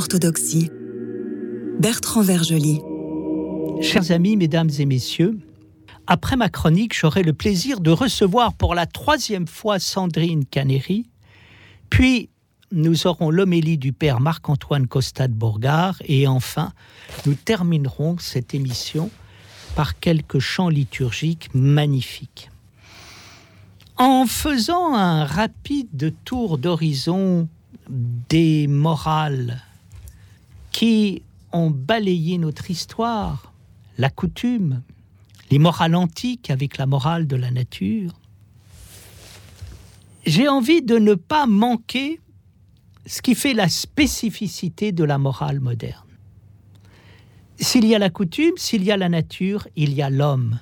L'orthodoxie. Bertrand Vergely. Chers amis, mesdames et messieurs, après ma chronique, j'aurai le plaisir de recevoir pour la troisième fois Sandrine Canéry, puis nous aurons l'homélie du père Marc-Antoine Costa de Bourgard, et enfin, nous terminerons cette émission par quelques chants liturgiques magnifiques. En faisant un rapide tour d'horizon des morales qui ont balayé notre histoire, la coutume, les morales antiques avec la morale de la nature, j'ai envie de ne pas manquer ce qui fait la spécificité de la morale moderne. S'il y a la coutume, s'il y a la nature, il y a l'homme,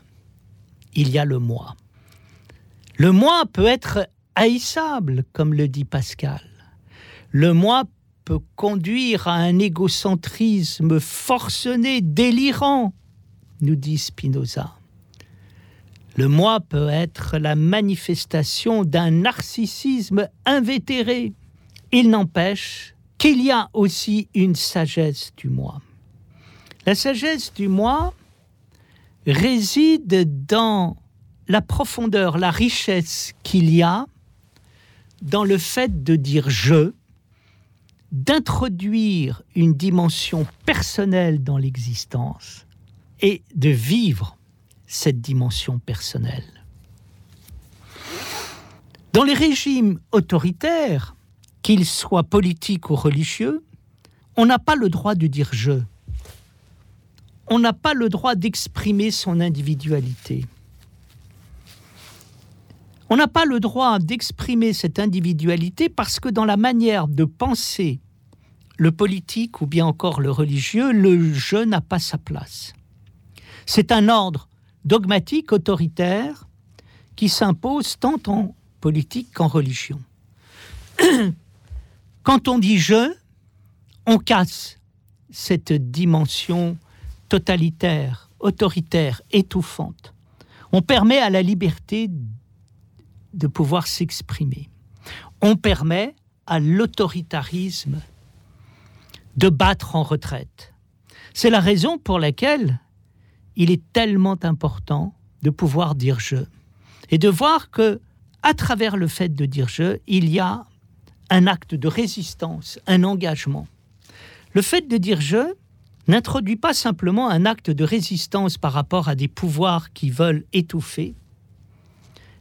il y a le moi. Le moi peut être haïssable, comme le dit Pascal. Le moi conduire à un égocentrisme forcené, délirant, nous dit Spinoza. Le moi peut être la manifestation d'un narcissisme invétéré. Il n'empêche qu'il y a aussi une sagesse du moi. La sagesse du moi réside dans la profondeur, la richesse qu'il y a dans le fait de dire je, d'introduire une dimension personnelle dans l'existence et de vivre cette dimension personnelle. Dans les régimes autoritaires, qu'ils soient politiques ou religieux, on n'a pas le droit de dire je. On n'a pas le droit d'exprimer son individualité. On n'a pas le droit d'exprimer cette individualité parce que dans la manière de penser le politique ou bien encore le religieux, le je n'a pas sa place. C'est un ordre dogmatique, autoritaire, qui s'impose tant en politique qu'en religion. Quand on dit je, on casse cette dimension totalitaire, autoritaire, étouffante. On permet à la liberté de pouvoir s'exprimer. On permet à l'autoritarisme de battre en retraite. C'est la raison pour laquelle il est tellement important de pouvoir dire je et de voir que à travers le fait de dire je, il y a un acte de résistance, un engagement. Le fait de dire je n'introduit pas simplement un acte de résistance par rapport à des pouvoirs qui veulent étouffer,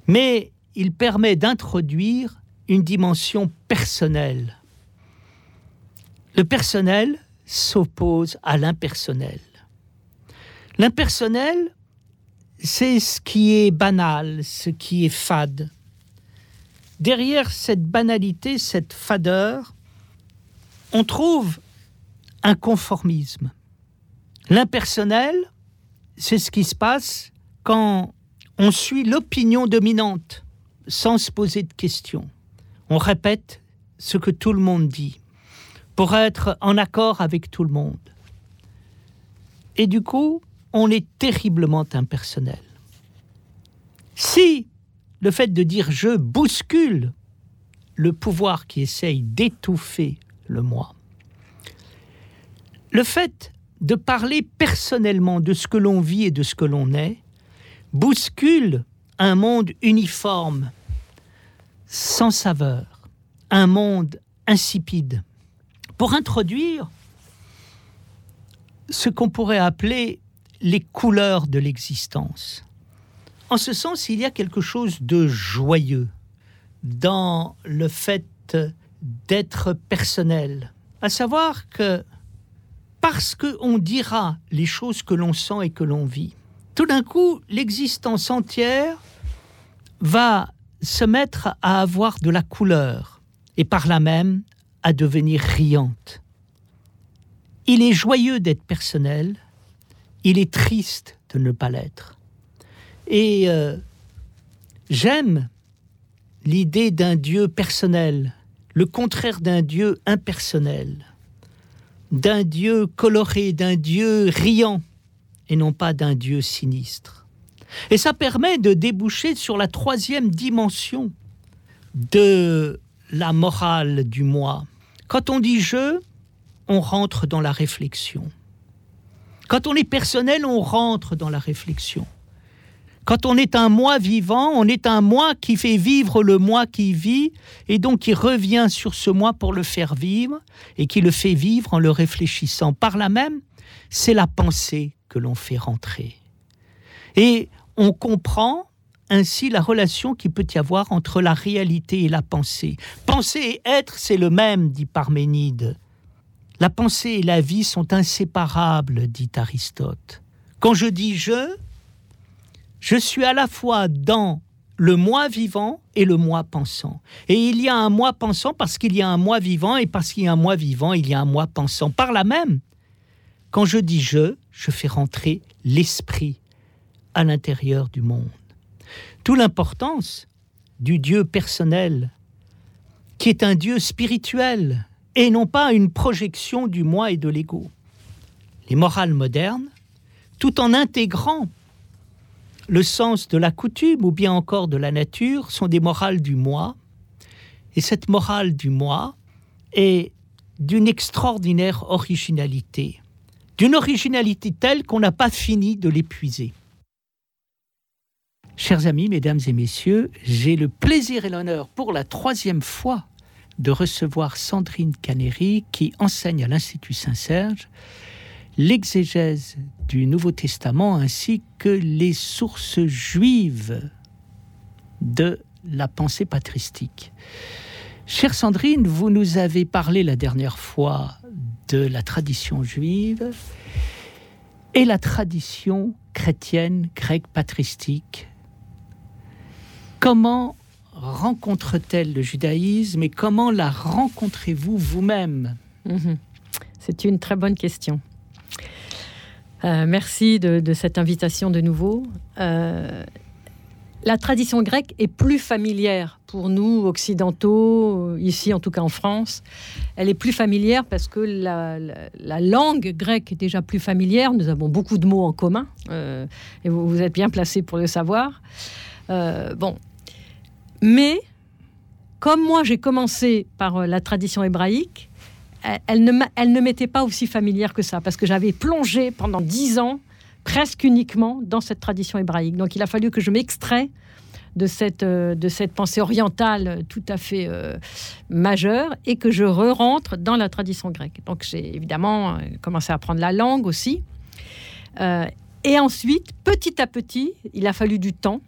mais il permet d'introduire une dimension personnelle. Le personnel s'oppose à l'impersonnel. L'impersonnel, c'est ce qui est banal, ce qui est fade. Derrière cette banalité, cette fadeur, on trouve un conformisme. L'impersonnel, c'est ce qui se passe quand on suit l'opinion dominante sans se poser de questions. On répète ce que tout le monde dit pour être en accord avec tout le monde. Et du coup, on est terriblement impersonnel. Si le fait de dire je bouscule le pouvoir qui essaye d'étouffer le moi, le fait de parler personnellement de ce que l'on vit et de ce que l'on est bouscule un monde uniforme, sans saveur, un monde insipide, pour introduire ce qu'on pourrait appeler les couleurs de l'existence. En ce sens, il y a quelque chose de joyeux dans le fait d'être personnel, à savoir que parce qu'on dira les choses que l'on sent et que l'on vit, tout d'un coup, l'existence entière va se mettre à avoir de la couleur et par là même à devenir riante. Il est joyeux d'être personnel, il est triste de ne pas l'être. Et euh, j'aime l'idée d'un Dieu personnel, le contraire d'un Dieu impersonnel, d'un Dieu coloré, d'un Dieu riant, et non pas d'un Dieu sinistre. Et ça permet de déboucher sur la troisième dimension de la morale du moi. Quand on dit je, on rentre dans la réflexion. Quand on est personnel, on rentre dans la réflexion. Quand on est un moi vivant, on est un moi qui fait vivre le moi qui vit et donc qui revient sur ce moi pour le faire vivre et qui le fait vivre en le réfléchissant. Par là même, c'est la pensée que l'on fait rentrer. Et on comprend ainsi la relation qui peut y avoir entre la réalité et la pensée. Penser et être, c'est le même, dit Parménide. La pensée et la vie sont inséparables, dit Aristote. Quand je dis je, je suis à la fois dans le moi vivant et le moi pensant. Et il y a un moi pensant parce qu'il y a un moi vivant et parce qu'il y a un moi vivant, il y a un moi pensant. Par là même, quand je dis je, je fais rentrer l'esprit à l'intérieur du monde. Tout l'importance du Dieu personnel, qui est un Dieu spirituel et non pas une projection du moi et de l'ego. Les morales modernes, tout en intégrant le sens de la coutume ou bien encore de la nature, sont des morales du moi. Et cette morale du moi est d'une extraordinaire originalité, d'une originalité telle qu'on n'a pas fini de l'épuiser. Chers amis, mesdames et messieurs, j'ai le plaisir et l'honneur pour la troisième fois de recevoir Sandrine Canéry qui enseigne à l'Institut Saint-Serge l'exégèse du Nouveau Testament ainsi que les sources juives de la pensée patristique. Chère Sandrine, vous nous avez parlé la dernière fois de la tradition juive et la tradition chrétienne grecque patristique Comment rencontre-t-elle le judaïsme et comment la rencontrez-vous vous-même? Mhm. C'est une très bonne question. Euh, merci de, cette invitation de nouveau. Euh, la tradition grecque est plus familière pour nous, occidentaux, ici en tout cas en France. Elle est plus familière parce que la, langue grecque est déjà plus familière. Nous avons beaucoup de mots en commun euh, et vous, vous, êtes bien placé pour le savoir. bon, mais comme moi, j'ai commencé par euh, la tradition hébraïque, elle, ne, elle ne m'était pas aussi familière que ça, parce que j'avais plongé pendant dix ans presque uniquement dans cette tradition hébraïque. Donc il a fallu que je m'extrais de cette, euh, de cette pensée orientale tout à fait euh, majeure et que je re-rentre dans la tradition grecque. Donc j'ai évidemment commencé à apprendre la langue aussi. et ensuite, petit à petit, il a fallu du temps.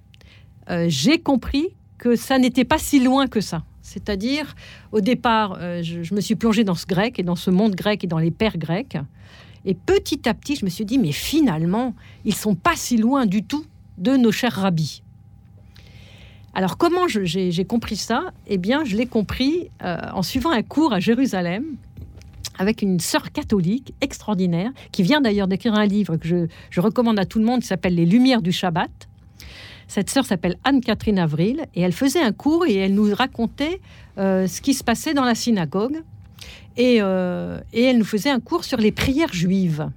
j'ai compris que ça n'était pas si loin que ça. C'est-à-dire, au départ, euh, je, me suis plongée dans ce grec et dans ce monde grec et dans les pères grecs. Et petit à petit, je me suis dit, mais finalement, ils sont pas si loin du tout de nos chers rabbis. Alors, comment j'ai compris ça? Eh bien, je l'ai compris euh, en suivant un cours à Jérusalem avec une sœur catholique extraordinaire, qui vient d'ailleurs d'écrire un livre que je, je recommande à tout le monde, qui s'appelle Les Lumières du Shabbat cette sœur s'appelle Anne-Catherine Avril et elle faisait un cours et elle nous racontait euh, ce qui se passait dans la synagogue. Euh, et, elle nous faisait un cours sur les prières juives.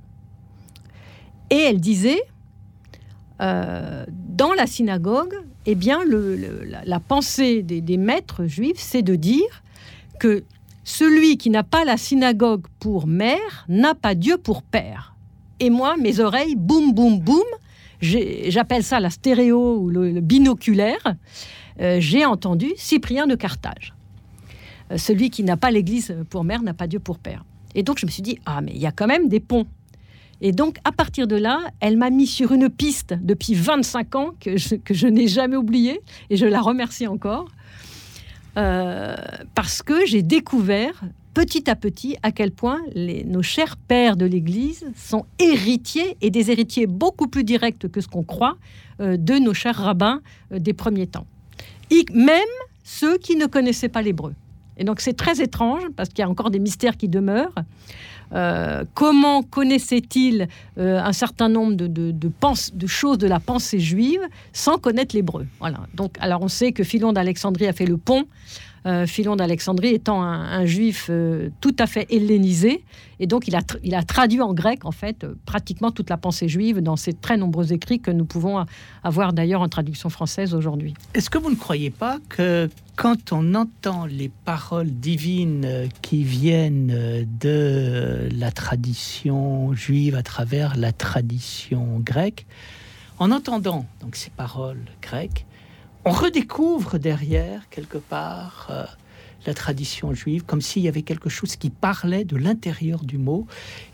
Et elle disait, euh, dans la synagogue, eh bien, la, pensée des, des maîtres juifs, c'est de dire que celui qui n'a pas la synagogue pour mère n'a pas Dieu pour père. Et moi, mes oreilles, boum, boum, boum, j'appelle ça la stéréo ou le, binoculaire, euh, j'ai entendu Cyprien de Carthage. Euh, celui qui n'a pas l'Église pour mère n'a pas Dieu pour père. Et donc je me suis dit, ah mais il y a quand même des ponts. Et donc, à partir de là, elle m'a mis sur une piste depuis 25 ans que je, n'ai jamais oubliée, et je la remercie encore, euh, parce que j'ai découvert petit à petit à quel point nos chers pères de l'Église sont héritiers et des héritiers beaucoup plus directs que ce qu'on croit euh, de nos chers rabbins euh, des premiers temps. même ceux qui ne connaissaient pas l'hébreu. Et donc c'est très étrange parce qu'il y a encore des mystères qui demeurent. Euh, comment connaissait-il un certain nombre de, de, choses de la pensée juive sans connaître l'hébreu? Voilà. Donc, alors on sait que Philon d'Alexandrie a fait le pont Philon d'Alexandrie étant un, juif euh, tout à fait hellénisé, et donc il a, il a traduit en grec, en fait, euh, pratiquement toute la pensée juive dans ses très nombreux écrits que nous pouvons avoir d'ailleurs en traduction française aujourd'hui. Est-ce que vous ne croyez pas que quand on entend les paroles divines qui viennent de la tradition juive à travers la tradition grecque, en entendant donc ces paroles grecques, on redécouvre derrière, quelque part, euh, la tradition juive, comme s'il y avait quelque chose qui parlait de l'intérieur du mot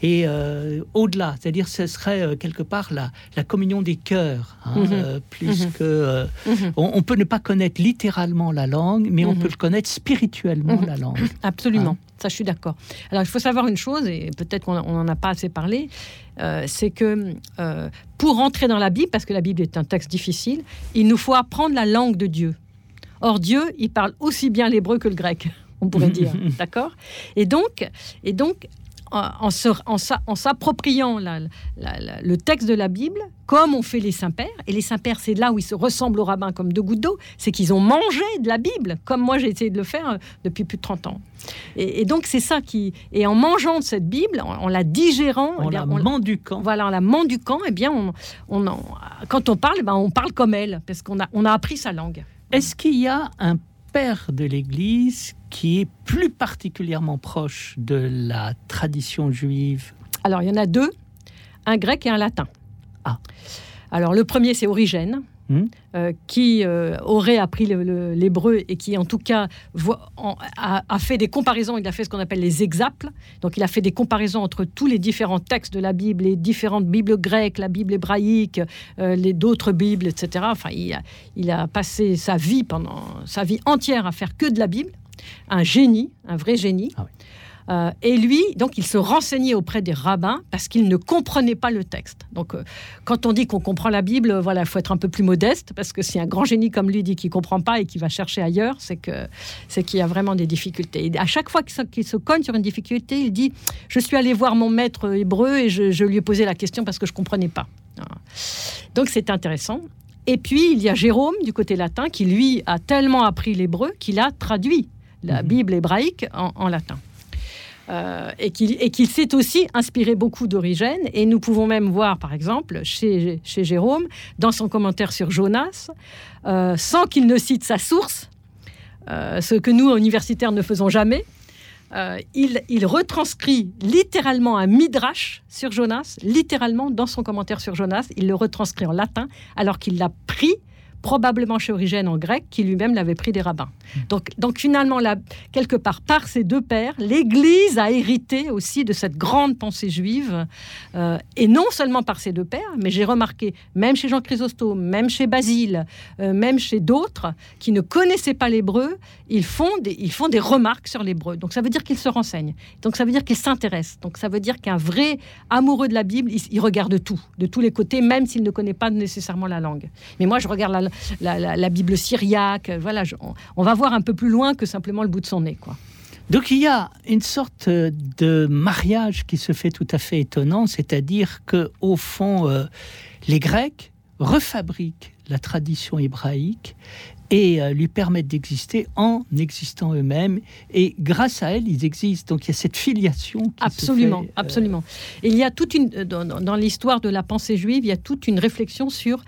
et euh, au-delà, c'est-à-dire ce serait euh, quelque part la, la, communion des cœurs, hein, mhm. plus mhm. que mhm. on, peut ne pas connaître littéralement la langue, mais on peut le connaître spirituellement la langue. Absolument. Hein. Ça, je suis d'accord. Alors, il faut savoir une chose, et peut-être qu'on n'en a pas assez parlé, euh, c'est que euh, pour entrer dans la Bible, parce que la Bible est un texte difficile, il nous faut apprendre la langue de Dieu. Or, Dieu, il parle aussi bien l'hébreu que le grec, on pourrait dire. D'accord? Et donc, et donc en, en s'appropriant le texte de la Bible, comme on fait les saints-pères, et les saints-pères, c'est là où ils se ressemblent aux rabbins comme deux gouttes d'eau, c'est qu'ils ont mangé de la Bible, comme moi j'ai essayé de le faire euh, depuis plus de 30 ans. Et, donc c'est ça qui... Et en mangeant de cette Bible, en, la digérant... En eh la menduquant. Voilà, en la menduquant, eh bien, on, on quand on parle, ben, on parle comme elle, parce qu'on a, on a appris sa langue. Est-ce qu'il y a un père de l'Église qui est plus particulièrement proche de la tradition juive? Alors, il y en a deux, un grec et un latin. Ah. Alors, le premier, c'est Origène, Hmm. Euh, qui euh, aurait appris l'hébreu et qui, en tout cas, a, fait des comparaisons. Il a fait ce qu'on appelle les exaples. Donc, il a fait des comparaisons entre tous les différents textes de la Bible, les différentes Bibles grecques, la Bible hébraïque, euh, les d'autres Bibles, etc. Enfin, il a, il a passé sa vie pendant sa vie entière à faire que de la Bible. Un génie, un vrai génie. Ah euh, et lui, donc, il se renseignait auprès des rabbins parce qu'il ne comprenait pas le texte. Donc, euh, quand on dit qu'on comprend la Bible, voilà, il faut être un peu plus modeste parce que si un grand génie comme lui dit qu'il comprend pas et qu'il va chercher ailleurs, c'est que c'est qu'il y a vraiment des difficultés. Et à chaque fois qu'il se, cogne sur une difficulté, il dit Je suis allé voir mon maître hébreu et je, lui ai posé la question parce que je comprenais pas. Donc, c'est intéressant. Et puis, il y a Jérôme du côté latin qui, lui, a tellement appris l'hébreu qu'il a traduit la mhm. Bible hébraïque en latin. Euh, et qu'il s'est aussi inspiré beaucoup d'Origène. Et nous pouvons même voir, par exemple, chez, chez Jérôme, dans son commentaire sur Jonas, euh, sans qu'il ne cite sa source, euh, ce que nous, universitaires, ne faisons jamais, il, il, retranscrit littéralement un midrash sur Jonas, littéralement dans son commentaire sur Jonas, il le retranscrit en latin, alors qu'il l'a pris probablement chez Origène en grec, qui lui-même l'avait pris des rabbins. Donc, finalement, là, quelque part, par ces deux pères, l'Église a hérité aussi de cette grande pensée juive, euh, et non seulement par ces deux pères, mais j'ai remarqué, même chez Jean Chrysostome, même chez Basile, euh, même chez d'autres qui ne connaissaient pas l'hébreu, ils font des, remarques sur l'hébreu. Donc ça veut dire qu'ils se renseignent. Donc ça veut dire qu'ils s'intéressent. Donc ça veut dire qu'un vrai amoureux de la Bible, il, regarde tout, de tous les côtés, même s'il ne connaît pas nécessairement la langue. Mais moi, je regarde la, Bible syriaque. Voilà, on, va voir un peu plus loin que simplement le bout de son nez, quoi. Donc il y a une sorte de mariage qui se fait tout à fait étonnant, c'est-à-dire que au fond, euh, les Grecs refabriquent la tradition hébraïque et euh, lui permettent d'exister en existant eux-mêmes. Et grâce à elle, ils existent. Donc il y a cette filiation. Qui absolument, se fait, euh, absolument. Et il y a toute une dans, dans l'histoire de la pensée juive, il y a toute une réflexion sur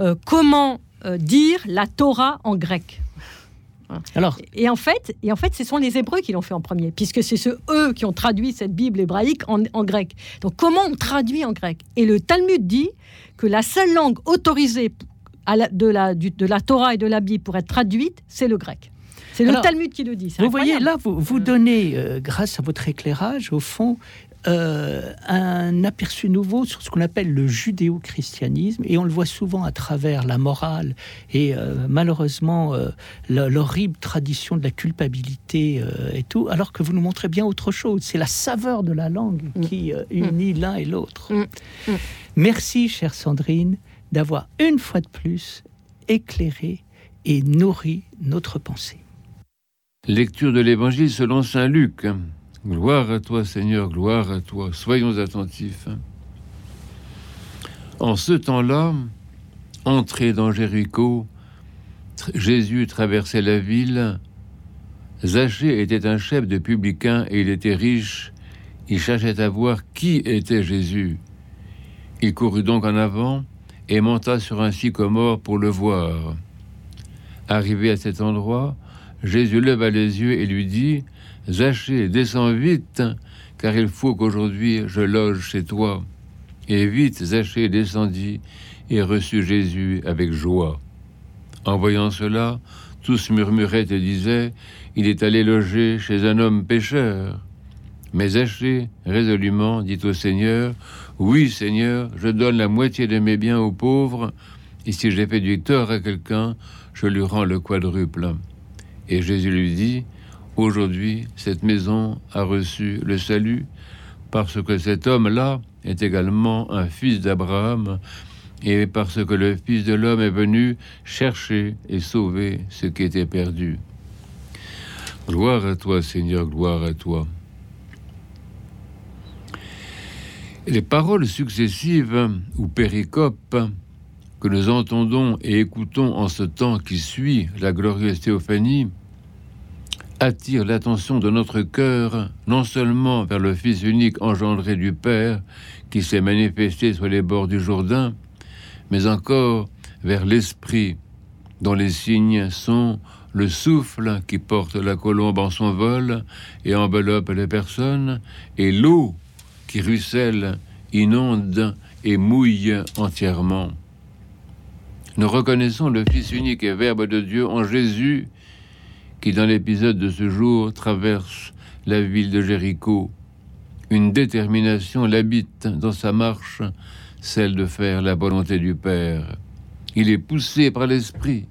euh, comment dire la Torah en grec. Alors, et en fait, et en fait, ce sont les Hébreux qui l'ont fait en premier, puisque c'est ceux eux qui ont traduit cette Bible hébraïque en, en, grec. Donc, comment on traduit en grec? Et le Talmud dit que la seule langue autorisée de, la, de la Torah et de la Bible pour être traduite, c'est le grec. C'est le Talmud qui le dit. Vous voyez, là, vous, vous mm. donnez, euh, grâce à votre éclairage, au fond, euh, un aperçu nouveau sur ce qu'on appelle le judéo-christianisme, et on le voit souvent à travers la morale et euh, malheureusement l'horrible tradition de la culpabilité et tout, alors que vous nous montrez bien autre chose. C'est la saveur de la langue mm. qui unit mm. l'un et l'autre. Merci, chère Sandrine d'avoir une fois de plus éclairé et nourri notre pensée. Lecture de l'Évangile selon Saint Luc. Gloire à toi Seigneur, gloire à toi. Soyons attentifs. En ce temps-là, entré dans Jéricho, Jésus traversait la ville Zachée était un chef de publicain et il était riche. Il cherchait à voir qui était Jésus. Il courut donc en avant et monta sur un sycomore pour le voir. Arrivé à cet endroit, Jésus leva les yeux et lui dit Zachée, descends vite, car il faut qu'aujourd'hui je loge chez toi. Et vite Zachée descendit et reçut Jésus avec joie. En voyant cela, tous murmuraient et disaient Il est allé loger chez un homme pécheur. Mais Zachée, résolument, dit au Seigneur Oui, Seigneur, je donne la moitié de mes biens aux pauvres, et si j'ai fait du tort à quelqu'un, je lui rends le quadruple. Et Jésus lui dit Aujourd'hui, cette maison a reçu le salut, parce que cet homme-là est également un fils d'Abraham, et parce que le Fils de l'homme est venu chercher et sauver ce qui était perdu. Gloire à toi, Seigneur, gloire à toi. Les paroles successives ou péricopes que nous entendons et écoutons en ce temps qui suit la glorieuse théophanie attirent l'attention de notre cœur non seulement vers le Fils unique engendré du Père qui s'est manifesté sur les bords du Jourdain, mais encore vers l'Esprit dont les signes sont le souffle qui porte la colombe en son vol et enveloppe les personnes, et l'eau qui ruisselle, inonde et mouille entièrement. Nous reconnaissons le Fils unique et Verbe de Dieu en Jésus, qui dans l'épisode de ce jour traverse la ville de Jéricho. Une détermination l'habite dans sa marche, celle de faire la volonté du Père. Il est poussé par l'Esprit.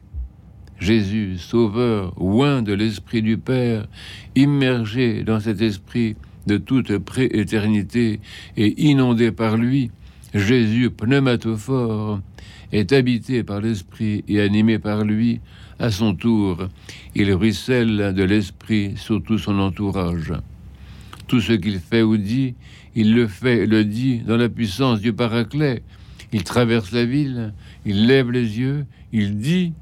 Jésus, Sauveur, loin de l'Esprit du Père, immergé dans cet Esprit, de toute prééternité et inondé par lui, Jésus pneumatophore est habité par l'Esprit et animé par lui, à son tour, il ruisselle de l'Esprit sur tout son entourage. Tout ce qu'il fait ou dit, il le fait et le dit dans la puissance du Paraclet. Il traverse la ville, il lève les yeux, il dit,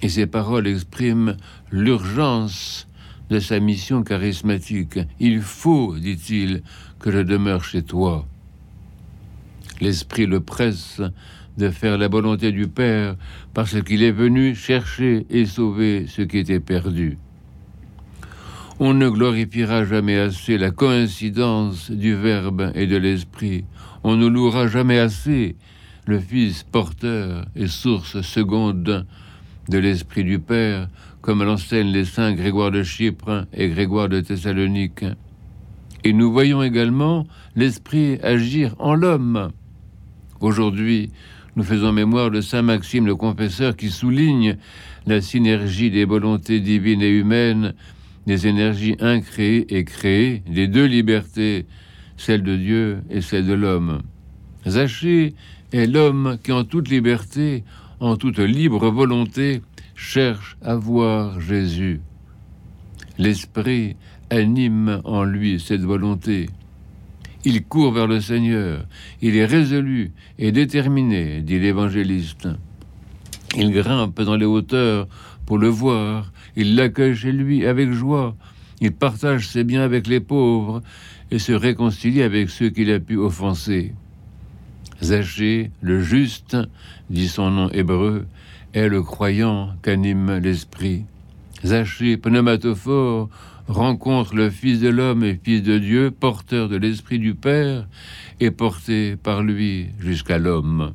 et ses paroles expriment l'urgence de sa mission charismatique. Il faut, dit-il, que je demeure chez toi. L'Esprit le presse de faire la volonté du Père parce qu'il est venu chercher et sauver ce qui était perdu. On ne glorifiera jamais assez la coïncidence du Verbe et de l'Esprit. On ne louera jamais assez le Fils porteur et source seconde de l'Esprit du Père comme l'enseignent les saints Grégoire de Chypre et Grégoire de Thessalonique. Et nous voyons également l'Esprit agir en l'homme. Aujourd'hui, nous faisons mémoire de Saint Maxime le Confesseur qui souligne la synergie des volontés divines et humaines, des énergies incréées et créées, des deux libertés, celle de Dieu et celle de l'homme. Zachée est l'homme qui, en toute liberté, en toute libre volonté, cherche à voir Jésus. L'Esprit anime en lui cette volonté. Il court vers le Seigneur. Il est résolu et déterminé, dit l'évangéliste. Il grimpe dans les hauteurs pour le voir. Il l'accueille chez lui avec joie. Il partage ses biens avec les pauvres et se réconcilie avec ceux qu'il a pu offenser. Zachée, le juste, dit son nom hébreu, est le croyant qu'anime l'esprit. Zachée, pneumatophore, rencontre le Fils de l'homme et Fils de Dieu, porteur de l'Esprit du Père, et porté par lui jusqu'à l'homme.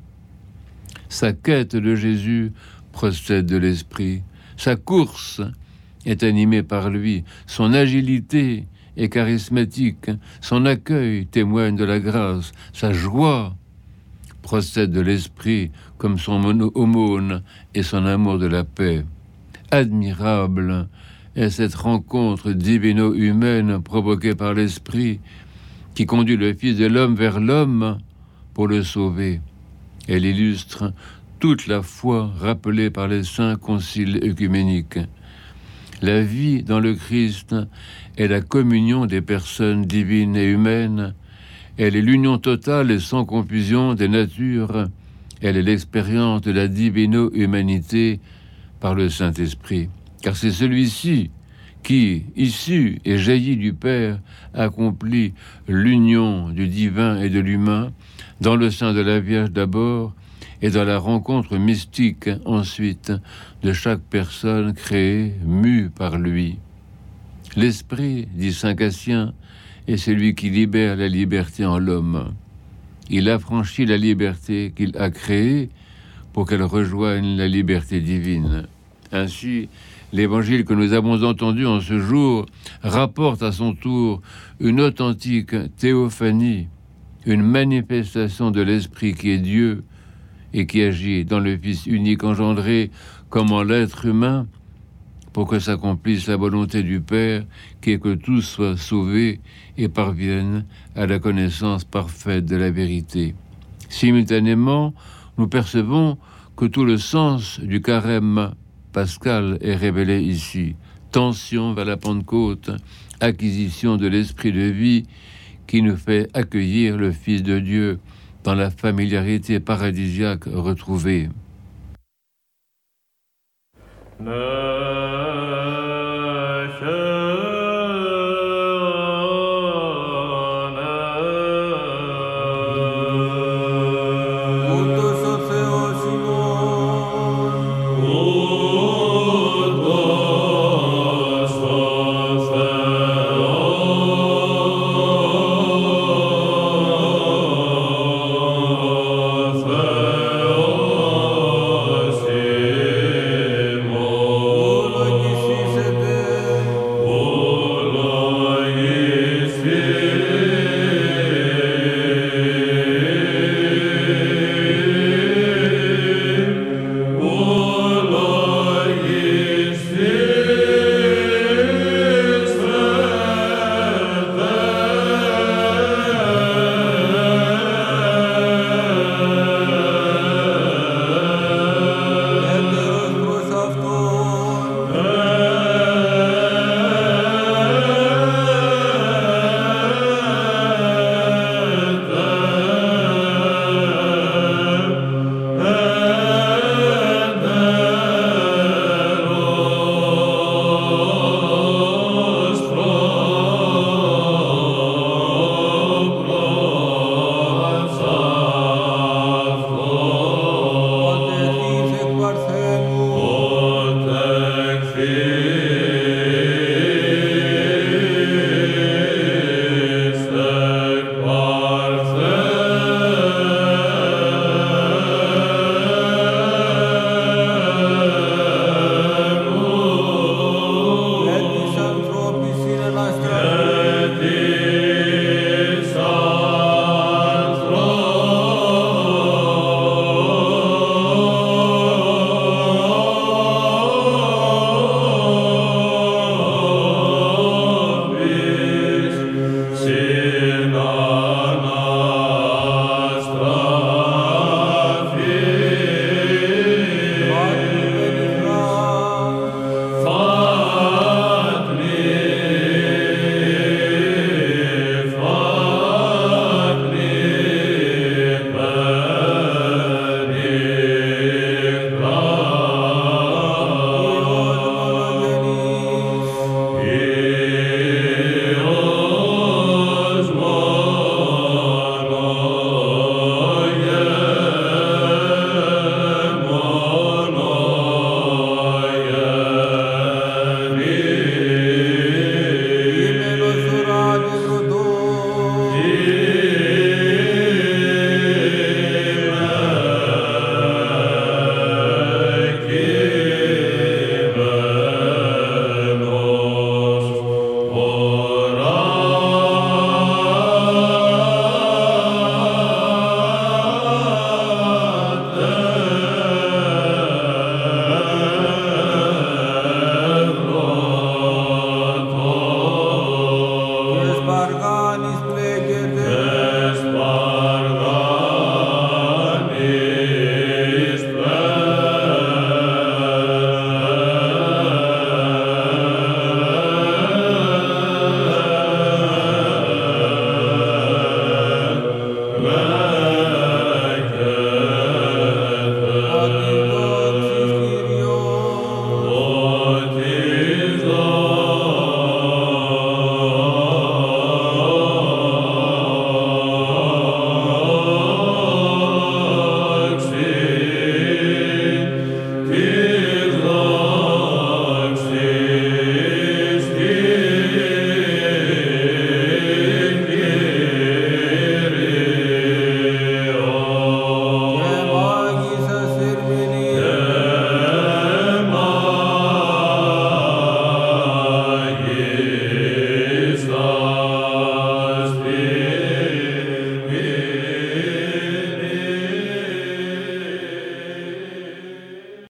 Sa quête de Jésus procède de l'Esprit. Sa course est animée par lui. Son agilité est charismatique. Son accueil témoigne de la grâce. Sa joie procède de l'Esprit comme son aumône et son amour de la paix. Admirable est cette rencontre divino-humaine provoquée par l'Esprit qui conduit le Fils de l'homme vers l'homme pour le sauver. Elle illustre toute la foi rappelée par les saints conciles œcuméniques. La vie dans le Christ est la communion des personnes divines et humaines. Elle est l'union totale et sans confusion des natures elle est l'expérience de la divino-humanité par le Saint-Esprit. Car c'est celui-ci qui, issu et jailli du Père, accomplit l'union du divin et de l'humain dans le sein de la Vierge d'abord et dans la rencontre mystique ensuite de chaque personne créée, mue par lui. L'esprit, dit Saint Cassien, est celui qui libère la liberté en l'homme. Il affranchit la liberté qu'il a créée pour qu'elle rejoigne la liberté divine. Ainsi, l'évangile que nous avons entendu en ce jour rapporte à son tour une authentique théophanie, une manifestation de l'Esprit qui est Dieu et qui agit dans le Fils unique engendré comme en l'être humain pour que s'accomplisse la volonté du Père qui est que tous soient sauvés et parviennent à la connaissance parfaite de la vérité. Simultanément, nous percevons que tout le sens du carême pascal est révélé ici. Tension vers la Pentecôte, acquisition de l'esprit de vie qui nous fait accueillir le Fils de Dieu dans la familiarité paradisiaque retrouvée.